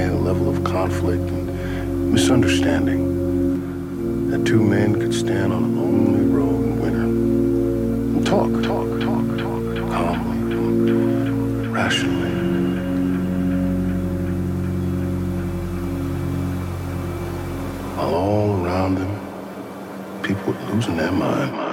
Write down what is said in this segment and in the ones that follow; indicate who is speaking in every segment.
Speaker 1: today, the level of conflict and misunderstanding, that two men could stand on a lonely road in winter and talk, talk, talk, talk, talk calmly, rationally. While all around them, people were losing their mind.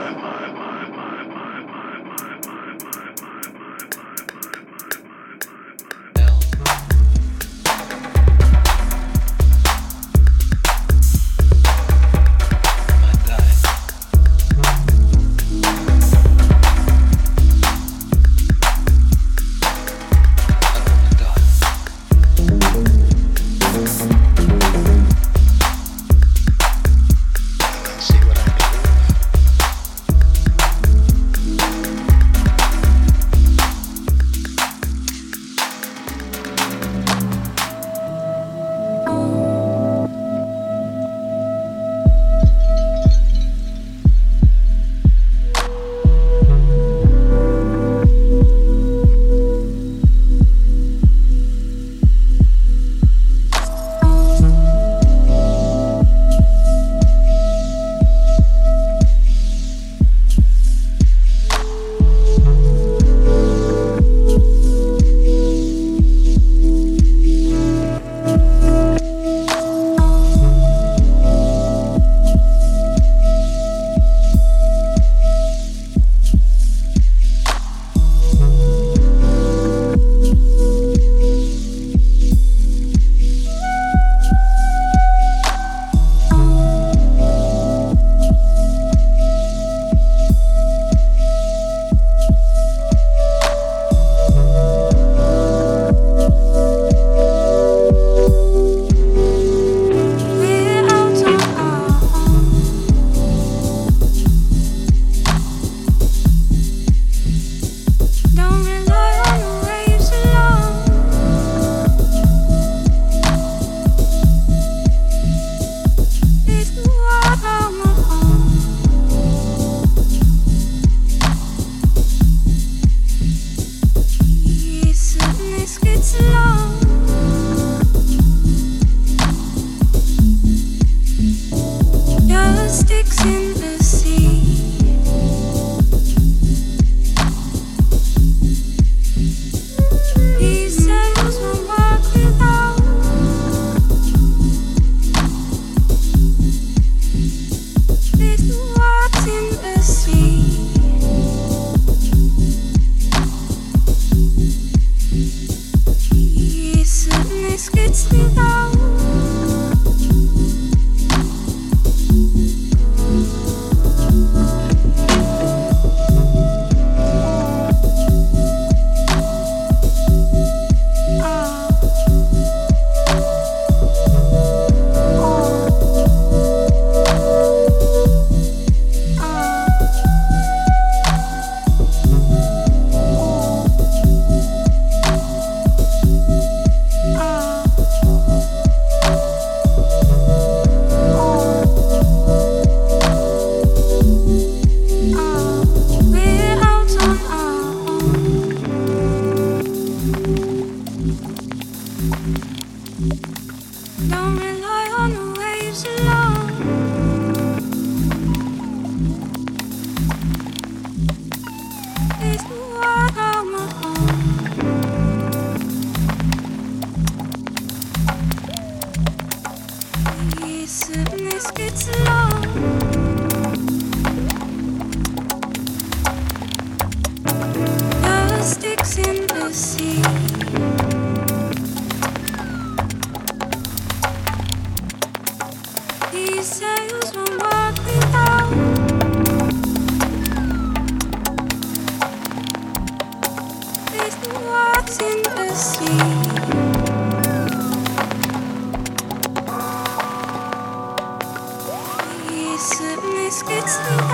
Speaker 2: still